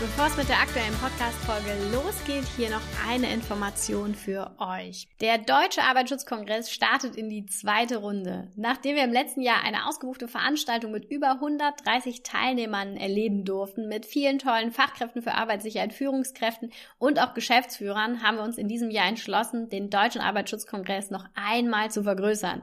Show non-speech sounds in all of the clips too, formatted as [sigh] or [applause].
Bevor es mit der aktuellen Podcast-Folge losgeht, hier noch eine Information für euch. Der Deutsche Arbeitsschutzkongress startet in die zweite Runde. Nachdem wir im letzten Jahr eine ausgebuchte Veranstaltung mit über 130 Teilnehmern erleben durften, mit vielen tollen Fachkräften für Arbeitssicherheit, Führungskräften und auch Geschäftsführern, haben wir uns in diesem Jahr entschlossen, den Deutschen Arbeitsschutzkongress noch einmal zu vergrößern.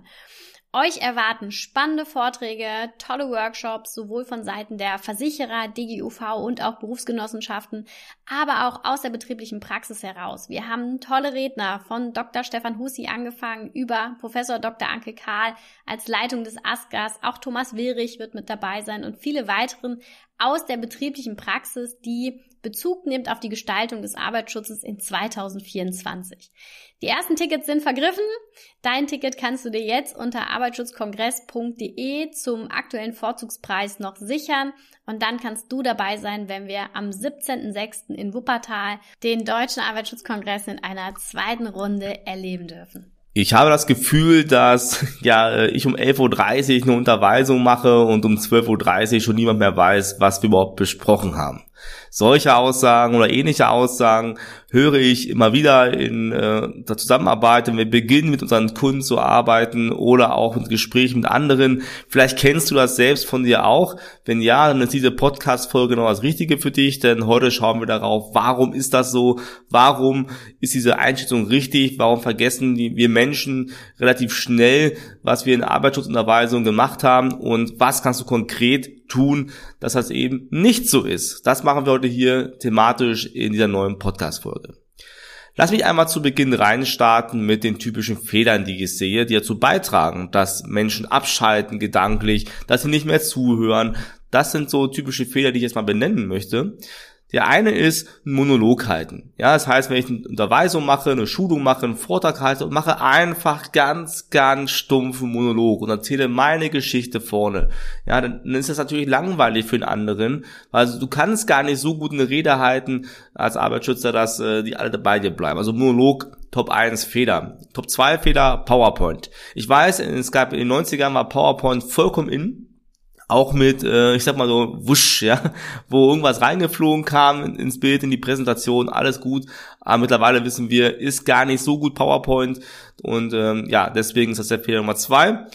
Euch erwarten spannende Vorträge, tolle Workshops, sowohl von Seiten der Versicherer, DGUV und auch Berufsgenossenschaften, aber auch aus der betrieblichen Praxis heraus. Wir haben tolle Redner von Dr. Stefan Husi angefangen über Professor Dr. Anke Kahl als Leitung des ASGAS. Auch Thomas Willrich wird mit dabei sein und viele weiteren aus der betrieblichen Praxis, die Bezug nimmt auf die Gestaltung des Arbeitsschutzes in 2024. Die ersten Tickets sind vergriffen. Dein Ticket kannst du dir jetzt unter arbeitsschutzkongress.de zum aktuellen Vorzugspreis noch sichern und dann kannst du dabei sein, wenn wir am 17.06. in Wuppertal den Deutschen Arbeitsschutzkongress in einer zweiten Runde erleben dürfen. Ich habe das Gefühl, dass [laughs] ja ich um 11.30 Uhr eine Unterweisung mache und um 12.30 Uhr schon niemand mehr weiß, was wir überhaupt besprochen haben. Solche Aussagen oder ähnliche Aussagen höre ich immer wieder in äh, der Zusammenarbeit, wenn wir beginnen mit unseren Kunden zu arbeiten oder auch in Gesprächen mit anderen. Vielleicht kennst du das selbst von dir auch. Wenn ja, dann ist diese Podcast-Folge genau das Richtige für dich, denn heute schauen wir darauf, warum ist das so? Warum ist diese Einschätzung richtig? Warum vergessen die, wir Menschen relativ schnell, was wir in Arbeitsschutzunterweisung gemacht haben und was kannst du konkret tun, dass das eben nicht so ist? Das machen wir heute hier thematisch in dieser neuen Podcast-Folge. Lass mich einmal zu Beginn reinstarten mit den typischen Fehlern, die ich sehe, die dazu beitragen, dass Menschen abschalten gedanklich, dass sie nicht mehr zuhören. Das sind so typische Fehler, die ich jetzt mal benennen möchte. Der eine ist ein Monolog halten. Ja, das heißt, wenn ich eine Unterweisung mache, eine Schulung mache, einen Vortrag halte und mache einfach ganz, ganz stumpfen Monolog und erzähle meine Geschichte vorne. Ja, dann, ist das natürlich langweilig für den anderen. Also du kannst gar nicht so gut eine Rede halten als Arbeitsschützer, dass äh, die alle bei dir bleiben. Also Monolog Top 1 Fehler. Top 2 Fehler PowerPoint. Ich weiß, es gab in den 90ern war PowerPoint vollkommen in auch mit, äh, ich sag mal so, wusch, ja, wo irgendwas reingeflogen kam ins Bild, in die Präsentation, alles gut. Aber mittlerweile wissen wir, ist gar nicht so gut PowerPoint. Und ähm, ja, deswegen ist das der Fehler Nummer zwei.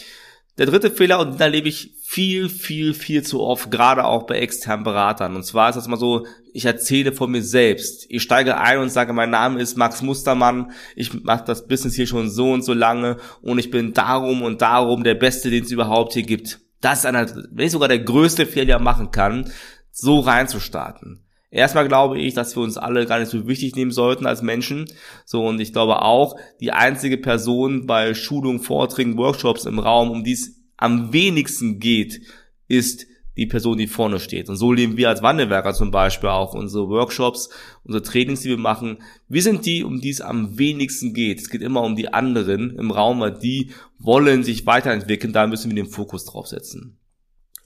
Der dritte Fehler, und den erlebe ich viel, viel, viel zu oft, gerade auch bei externen Beratern. Und zwar ist das mal so, ich erzähle von mir selbst. Ich steige ein und sage, mein Name ist Max Mustermann, ich mache das Business hier schon so und so lange und ich bin darum und darum der Beste, den es überhaupt hier gibt das ist einer, wenn ich sogar der größte Fehler machen kann, so reinzustarten. Erstmal glaube ich, dass wir uns alle gar nicht so wichtig nehmen sollten als Menschen. So, und ich glaube auch, die einzige Person bei Schulungen, Vorträgen, Workshops im Raum, um die es am wenigsten geht, ist die Person, die vorne steht. Und so leben wir als Wandelwerker zum Beispiel auch unsere Workshops, unsere Trainings, die wir machen. Wir sind die, um die es am wenigsten geht. Es geht immer um die anderen im Raum, weil die wollen sich weiterentwickeln. Da müssen wir den Fokus drauf setzen.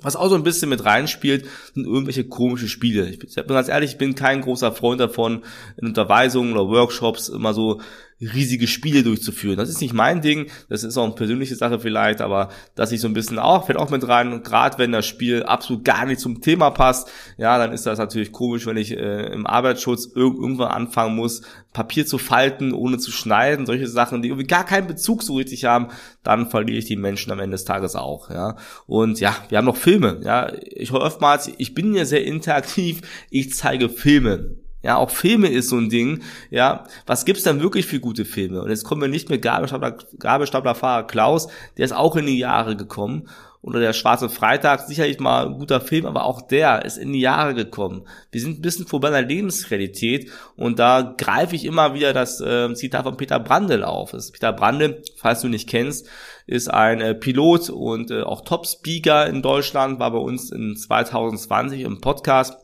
Was auch so ein bisschen mit reinspielt, sind irgendwelche komische Spiele. Ich bin ganz ehrlich, ich bin kein großer Freund davon, in Unterweisungen oder Workshops immer so riesige Spiele durchzuführen. Das ist nicht mein Ding, das ist auch eine persönliche Sache vielleicht, aber dass ich so ein bisschen auch, fällt auch mit rein, und gerade wenn das Spiel absolut gar nicht zum Thema passt, ja, dann ist das natürlich komisch, wenn ich äh, im Arbeitsschutz irg irgendwann anfangen muss, Papier zu falten, ohne zu schneiden, solche Sachen, die irgendwie gar keinen Bezug so richtig haben, dann verliere ich die Menschen am Ende des Tages auch, ja. Und ja, wir haben noch Filme, ja. Ich höre oftmals, ich bin ja sehr interaktiv, ich zeige Filme. Ja, auch Filme ist so ein Ding. Ja, was gibt's dann wirklich für gute Filme? Und jetzt kommen wir nicht mit Gabelstapler, Gabelstaplerfahrer Klaus, der ist auch in die Jahre gekommen. oder der Schwarze Freitag, sicherlich mal ein guter Film, aber auch der ist in die Jahre gekommen. Wir sind ein bisschen vorbei der Lebensrealität und da greife ich immer wieder das äh, Zitat von Peter Brandl auf. Das Peter Brandl, falls du nicht kennst, ist ein äh, Pilot und äh, auch Top-Speaker in Deutschland, war bei uns in 2020 im Podcast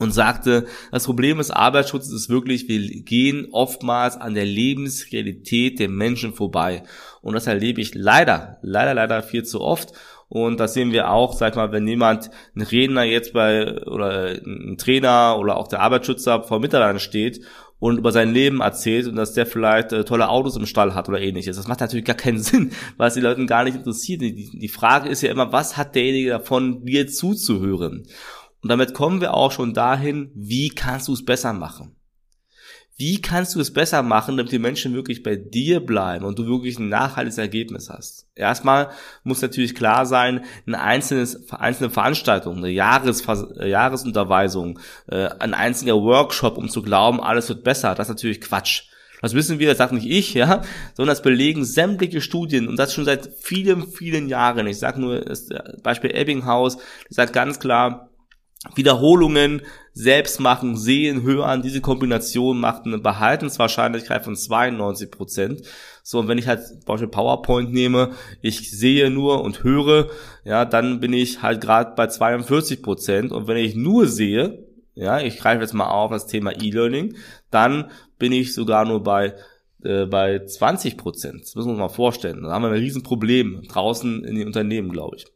und sagte, das Problem des Arbeitsschutzes ist wirklich, wir gehen oftmals an der Lebensrealität der Menschen vorbei. Und das erlebe ich leider, leider, leider viel zu oft. Und das sehen wir auch, sag mal, wenn jemand, ein Redner jetzt bei, oder ein Trainer oder auch der Arbeitsschützer vor Mitarbeitern steht und über sein Leben erzählt und dass der vielleicht äh, tolle Autos im Stall hat oder ähnliches. Das macht natürlich gar keinen [laughs] Sinn, weil es die Leute gar nicht interessiert. Die, die Frage ist ja immer, was hat derjenige davon, dir zuzuhören? Und damit kommen wir auch schon dahin, wie kannst du es besser machen? Wie kannst du es besser machen, damit die Menschen wirklich bei dir bleiben und du wirklich ein nachhaltiges Ergebnis hast? Erstmal muss natürlich klar sein, ein einzelnes, einzelne Veranstaltung, eine Jahres, Jahresunterweisung, äh, ein einziger Workshop, um zu glauben, alles wird besser, das ist natürlich Quatsch. Das wissen wir, das sagt nicht ich, ja, sondern das belegen sämtliche Studien und das schon seit vielen, vielen Jahren. Ich sage nur das Beispiel Ebbinghaus, das sagt ganz klar, Wiederholungen selbst machen, sehen, hören, diese Kombination macht eine Behaltenswahrscheinlichkeit von 92 Prozent. So, und wenn ich halt zum Beispiel PowerPoint nehme, ich sehe nur und höre, ja, dann bin ich halt gerade bei 42 Prozent. Und wenn ich nur sehe, ja, ich greife jetzt mal auf das Thema E-Learning, dann bin ich sogar nur bei äh, bei 20 Prozent. Das müssen wir uns mal vorstellen. Da haben wir ein Riesenproblem draußen in den Unternehmen, glaube ich.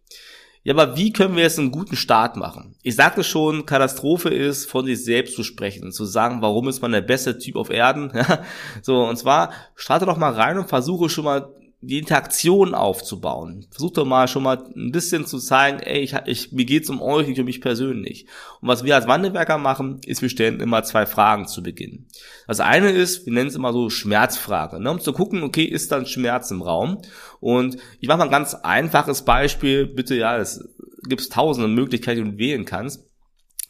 Ja, aber wie können wir jetzt einen guten Start machen? Ich sagte schon, Katastrophe ist, von sich selbst zu sprechen, zu sagen, warum ist man der beste Typ auf Erden? [laughs] so, und zwar starte doch mal rein und versuche schon mal die Interaktion aufzubauen. Versuch doch mal schon mal ein bisschen zu zeigen, ey, ich, ich, mir geht's um euch, nicht um mich persönlich. Und was wir als Wandelwerker machen, ist, wir stellen immer zwei Fragen zu Beginn. Das eine ist, wir nennen es immer so Schmerzfrage, ne, um zu gucken, okay, ist da ein Schmerz im Raum? Und ich mache mal ein ganz einfaches Beispiel, bitte, ja, es gibt tausende Möglichkeiten, die du wählen kannst.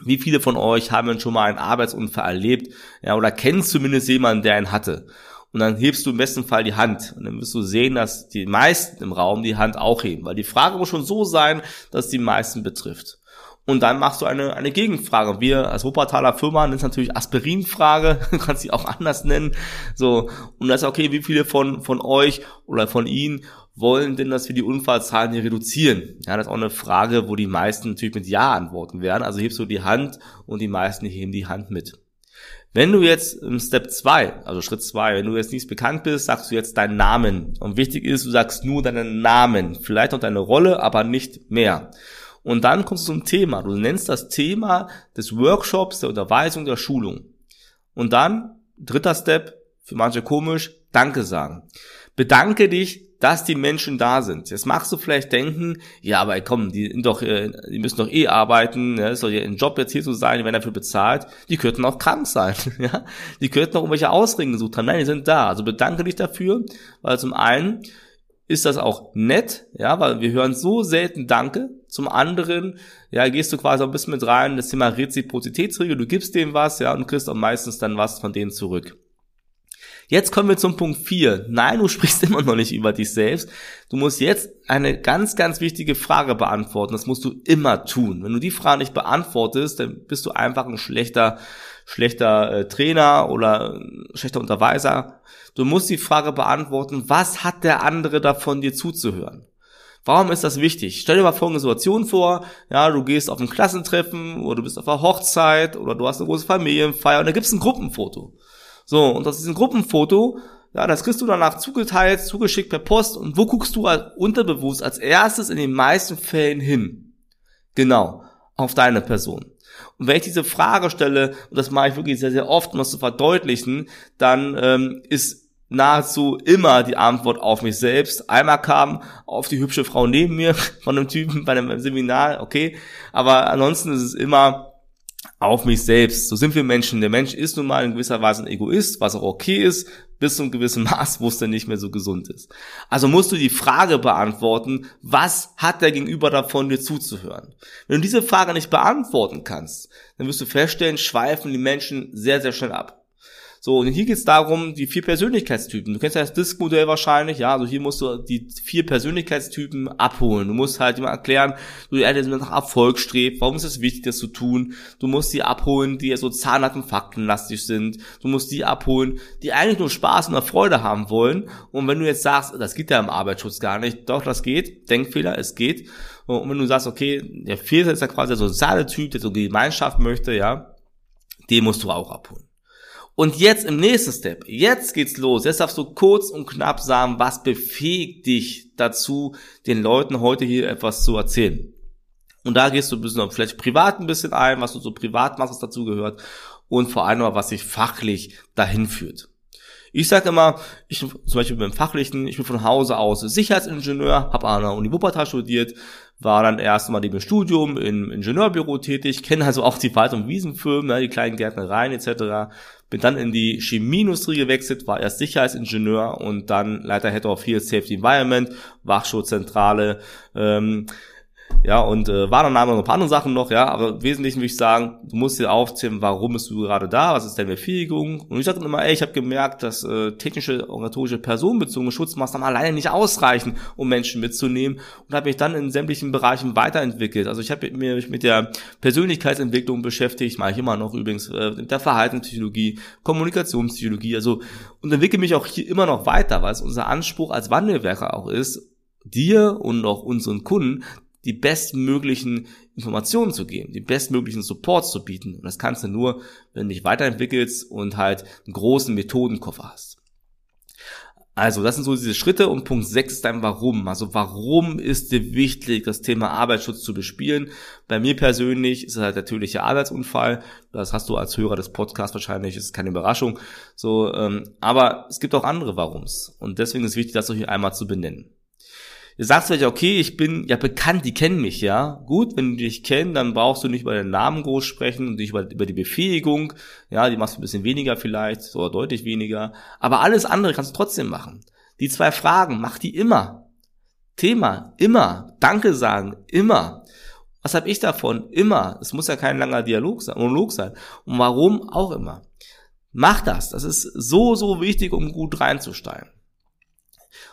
Wie viele von euch haben schon mal einen Arbeitsunfall erlebt, ja, oder kennen zumindest jemanden, der einen hatte? Und dann hebst du im besten Fall die Hand. Und dann wirst du sehen, dass die meisten im Raum die Hand auch heben. Weil die Frage muss schon so sein, dass die meisten betrifft. Und dann machst du eine, eine Gegenfrage. Wir als Wuppertaler Firma nennen es natürlich Aspirinfrage, [laughs] du kannst sie auch anders nennen. So, und das ist okay, wie viele von, von euch oder von Ihnen wollen denn, dass wir die Unfallzahlen hier reduzieren? Ja, das ist auch eine Frage, wo die meisten natürlich mit Ja antworten werden. Also hebst du die Hand und die meisten heben die Hand mit. Wenn du jetzt im Step 2, also Schritt 2, wenn du jetzt nicht bekannt bist, sagst du jetzt deinen Namen. Und wichtig ist, du sagst nur deinen Namen. Vielleicht noch deine Rolle, aber nicht mehr. Und dann kommst du zum Thema. Du nennst das Thema des Workshops, der Unterweisung, der Schulung. Und dann, dritter Step, für manche komisch, Danke sagen. Bedanke dich dass die Menschen da sind. Jetzt magst du vielleicht denken, ja, aber komm, die sind doch, äh, die müssen doch eh arbeiten, ja, soll ja ein Job jetzt hier zu sein, die werden dafür bezahlt. Die könnten auch krank sein, [laughs] ja. Die könnten auch irgendwelche Ausreden gesucht haben. Nein, die sind da. Also bedanke dich dafür, weil zum einen ist das auch nett, ja, weil wir hören so selten Danke. Zum anderen, ja, gehst du quasi ein bisschen mit rein, das Thema Reziprozitätsregel, du gibst denen was, ja, und kriegst auch meistens dann was von denen zurück. Jetzt kommen wir zum Punkt 4. Nein, du [laughs] sprichst immer noch nicht über dich selbst. Du musst jetzt eine ganz, ganz wichtige Frage beantworten. Das musst du immer tun. Wenn du die Frage nicht beantwortest, dann bist du einfach ein schlechter, schlechter äh, Trainer oder schlechter Unterweiser. Du musst die Frage beantworten, was hat der andere davon, dir zuzuhören? Warum ist das wichtig? Stell dir mal folgende Situation vor, ja, du gehst auf ein Klassentreffen oder du bist auf einer Hochzeit oder du hast eine große Familienfeier und da gibt's ein Gruppenfoto. So, und ist ein Gruppenfoto, ja, das kriegst du danach zugeteilt, zugeschickt per Post und wo guckst du als unterbewusst als erstes in den meisten Fällen hin? Genau, auf deine Person. Und wenn ich diese Frage stelle, und das mache ich wirklich sehr, sehr oft, um das zu verdeutlichen, dann ähm, ist nahezu immer die Antwort auf mich selbst. Einmal kam auf die hübsche Frau neben mir [laughs] von einem Typen bei einem Seminar, okay, aber ansonsten ist es immer auf mich selbst. So sind wir Menschen. Der Mensch ist nun mal in gewisser Weise ein Egoist, was auch okay ist, bis zu einem gewissen [laughs] Maß, wo es dann nicht mehr so gesund ist. Also musst du die Frage beantworten, was hat der Gegenüber davon, dir zuzuhören? Wenn du diese Frage nicht beantworten kannst, dann wirst du feststellen, schweifen die Menschen sehr, sehr schnell ab. So, und hier geht's darum, die vier Persönlichkeitstypen. Du kennst ja das Disk-Modell wahrscheinlich, ja, also hier musst du die vier Persönlichkeitstypen abholen. Du musst halt immer erklären, du der nach Erfolg strebt, warum ist es wichtig, das zu tun. Du musst die abholen, die ja so zahnhart und faktenlastig sind. Du musst die abholen, die eigentlich nur Spaß und Freude haben wollen. Und wenn du jetzt sagst, das geht ja im Arbeitsschutz gar nicht, doch, das geht, Denkfehler, es geht. Und wenn du sagst, okay, der vierte ist ja quasi der soziale Typ, der so Gemeinschaft möchte, ja, den musst du auch abholen. Und jetzt im nächsten Step, jetzt geht's los. Jetzt darfst du kurz und knapp sagen, was befähigt dich dazu, den Leuten heute hier etwas zu erzählen. Und da gehst du ein bisschen vielleicht privat ein bisschen ein, was du so privat machst, was dazu gehört. Und vor allem, was sich fachlich dahin führt. Ich sage immer, ich zum Beispiel beim Fachlichen, ich bin von Hause aus Sicherheitsingenieur, habe an der Uni Wuppertal studiert, war dann erst mal im Studium im Ingenieurbüro tätig, kenne also auch die Wald- und Wiesenfirmen, ja, die kleinen Gärtnereien etc. Bin dann in die Chemieindustrie gewechselt, war erst Sicherheitsingenieur und dann Leiter Head of Field Safety Environment, Wachschutzzentrale, ähm, ja, und äh, war dann noch ein paar andere Sachen noch, ja, aber im Wesentlichen würde ich sagen, du musst dir aufzählen, warum bist du gerade da, was ist deine Befähigung? Und ich sage immer, ey, ich habe gemerkt, dass äh, technische, organisatorische, personenbezogene Schutzmaßnahmen alleine nicht ausreichen, um Menschen mitzunehmen und habe mich dann in sämtlichen Bereichen weiterentwickelt. Also ich habe mich mit der Persönlichkeitsentwicklung beschäftigt, mache ich immer noch übrigens, äh, mit der Verhaltenspsychologie, Kommunikationspsychologie, also und entwickle mich auch hier immer noch weiter, weil es unser Anspruch als Wandelwerker auch ist, dir und auch unseren Kunden die bestmöglichen Informationen zu geben, die bestmöglichen Supports zu bieten. Und das kannst du nur, wenn du dich weiterentwickelst und halt einen großen Methodenkoffer hast. Also, das sind so diese Schritte und Punkt 6 ist dann Warum. Also, warum ist dir wichtig, das Thema Arbeitsschutz zu bespielen? Bei mir persönlich ist es halt natürlich der Arbeitsunfall. Das hast du als Hörer des Podcasts wahrscheinlich, ist keine Überraschung. So, ähm, aber es gibt auch andere Warums. Und deswegen ist es wichtig, das hier einmal zu benennen. Du sagst vielleicht, okay, ich bin ja bekannt, die kennen mich, ja. Gut, wenn die dich kennen, dann brauchst du nicht über den Namen groß sprechen und nicht über, über die Befähigung. Ja, die machst du ein bisschen weniger vielleicht oder deutlich weniger. Aber alles andere kannst du trotzdem machen. Die zwei Fragen, mach die immer. Thema, immer. Danke sagen, immer. Was habe ich davon? Immer. Es muss ja kein langer Dialog sein, Monolog sein. Und warum auch immer. Mach das. Das ist so, so wichtig, um gut reinzusteigen.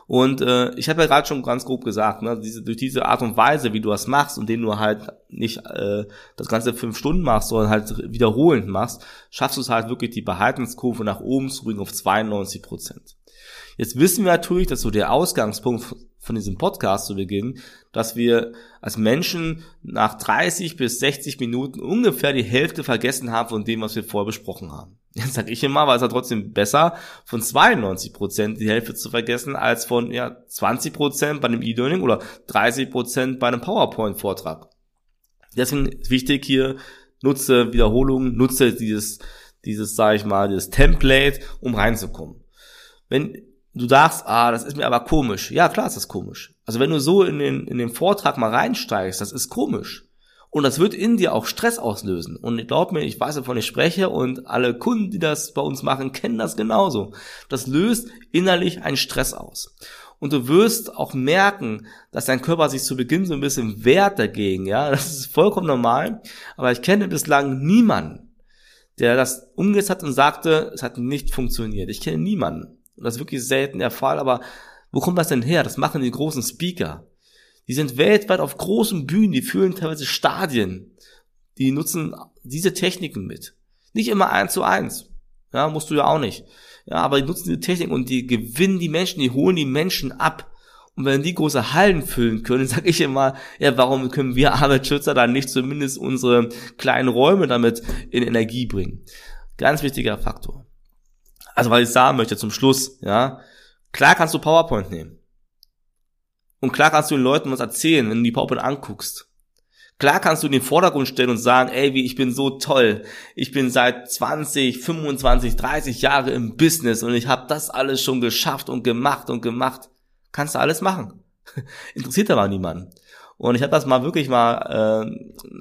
Und äh, ich habe ja gerade schon ganz grob gesagt, ne, diese, durch diese Art und Weise, wie du das machst und den du halt nicht äh, das ganze fünf Stunden machst, sondern halt wiederholend machst, schaffst du es halt wirklich die Behaltenskurve nach oben zu bringen auf 92 Prozent. Jetzt wissen wir natürlich, dass so der Ausgangspunkt von diesem Podcast zu Beginn, dass wir als Menschen nach 30 bis 60 Minuten ungefähr die Hälfte vergessen haben von dem, was wir vorher besprochen haben. Jetzt sage ich immer, war es ja trotzdem besser, von 92 Prozent die Hälfte zu vergessen, als von ja, 20 Prozent bei einem E-Learning oder 30 Prozent bei einem PowerPoint-Vortrag. Deswegen ist wichtig hier, nutze Wiederholungen, nutze dieses, dieses, sage ich mal, dieses Template, um reinzukommen. Wenn du sagst, ah, das ist mir aber komisch. Ja, klar ist das komisch. Also wenn du so in den, in den Vortrag mal reinsteigst, das ist komisch. Und das wird in dir auch Stress auslösen. Und glaub mir, ich weiß, wovon ich spreche und alle Kunden, die das bei uns machen, kennen das genauso. Das löst innerlich einen Stress aus. Und du wirst auch merken, dass dein Körper sich zu Beginn so ein bisschen wehrt dagegen, ja. Das ist vollkommen normal. Aber ich kenne bislang niemanden, der das umgesetzt hat und sagte, es hat nicht funktioniert. Ich kenne niemanden. Und das ist wirklich selten der Fall, aber wo kommt das denn her? Das machen die großen Speaker. Die sind weltweit auf großen Bühnen, die fühlen teilweise Stadien. Die nutzen diese Techniken mit. Nicht immer eins zu eins. Ja, musst du ja auch nicht. Ja, aber die nutzen diese Technik und die gewinnen die Menschen, die holen die Menschen ab. Und wenn die große Hallen füllen können, [laughs] sage ich immer, ja, warum können wir Arbeitsschützer dann nicht zumindest unsere kleinen Räume damit in Energie bringen? Ganz wichtiger Faktor. Also was ich sagen möchte zum Schluss, ja, klar kannst du PowerPoint nehmen. Und klar kannst du den Leuten was erzählen, wenn du die PowerPoint anguckst. Klar kannst du in den Vordergrund stellen und sagen, ey, wie ich bin so toll. Ich bin seit 20, 25, 30 Jahre im Business und ich habe das alles schon geschafft und gemacht und gemacht. Kannst du alles machen. [laughs] Interessiert aber niemanden. Und ich habe das mal wirklich mal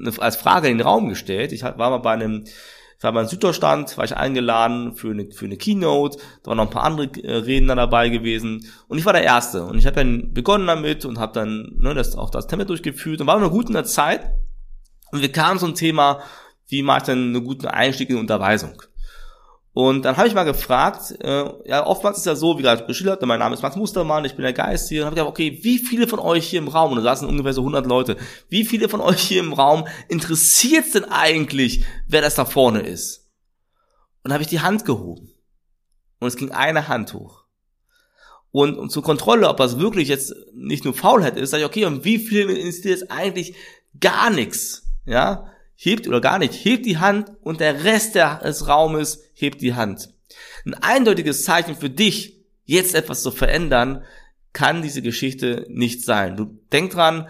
äh, als Frage in den Raum gestellt. Ich war mal bei einem ich war beim Süddeutschland, war ich eingeladen für eine, für eine Keynote, da waren noch ein paar andere äh, Redner dabei gewesen. Und ich war der Erste. Und ich habe dann begonnen damit und habe dann ne, das, auch das Template durchgeführt und war noch gut in der Zeit. Und wir kamen zum Thema, wie mache ich denn einen guten Einstieg in Unterweisung? Und dann habe ich mal gefragt, äh, ja, oftmals ist ja so, wie gerade geschildert, mein Name ist Max Mustermann, ich bin der Geist hier. Und habe gedacht, okay, wie viele von euch hier im Raum, und da saßen ungefähr so 100 Leute, wie viele von euch hier im Raum interessiert denn eigentlich, wer das da vorne ist? Und habe ich die Hand gehoben. Und es ging eine Hand hoch. Und, und zur Kontrolle, ob das wirklich jetzt nicht nur Faulheit ist, sage ich, okay, und wie viele interessiert jetzt eigentlich gar nichts? Ja, hebt oder gar nicht, hebt die Hand und der Rest des Raumes hebt die Hand. Ein eindeutiges Zeichen für dich, jetzt etwas zu verändern, kann diese Geschichte nicht sein. Du denk dran,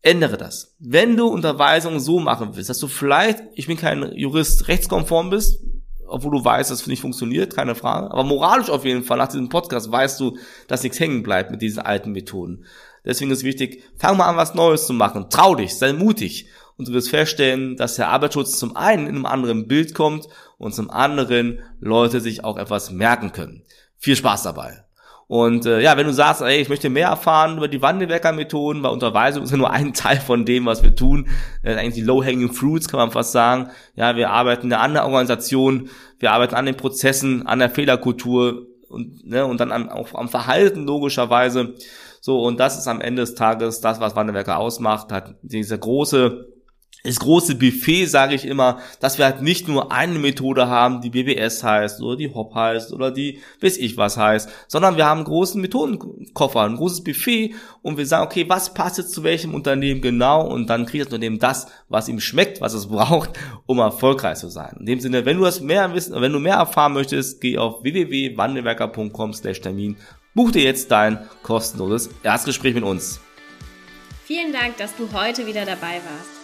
ändere das. Wenn du Unterweisungen so machen willst, dass du vielleicht, ich bin kein Jurist, rechtskonform bist, obwohl du weißt, dass es nicht funktioniert, keine Frage, aber moralisch auf jeden Fall, nach diesem Podcast weißt du, dass nichts hängen bleibt mit diesen alten Methoden. Deswegen ist wichtig, fang mal an, was Neues zu machen. Trau dich, sei mutig und du wirst feststellen, dass der Arbeitsschutz zum einen in einem anderen Bild kommt und zum anderen Leute sich auch etwas merken können. Viel Spaß dabei. Und äh, ja, wenn du sagst, ey, ich möchte mehr erfahren über die Wandelwerker-Methoden, weil Unterweisung ist ja nur ein [laughs] Teil von dem, was wir tun. Äh, eigentlich die Low-Hanging Fruits, kann man fast sagen. Ja, wir arbeiten an der Organisation, wir arbeiten an den Prozessen, an der Fehlerkultur und, ne, und dann an, auch am Verhalten logischerweise. So, und das ist am Ende des Tages das, was Wandelwerker ausmacht, hat diese große das große Buffet, sage ich immer, dass wir halt nicht nur eine Methode haben, die BBS heißt oder die HOP heißt oder die weiß ich was heißt, sondern wir haben einen großen Methodenkoffer, ein großes Buffet und wir sagen, okay, was passt jetzt zu welchem Unternehmen genau und dann kriegt das Unternehmen das, was ihm schmeckt, was es [laughs] braucht, um erfolgreich zu sein. In dem Sinne, wenn du das mehr wissen, wenn du mehr erfahren möchtest, geh auf www.wandelwerker.com/termin, buch dir jetzt dein kostenloses Erstgespräch mit uns. Vielen Dank, dass du heute wieder dabei warst.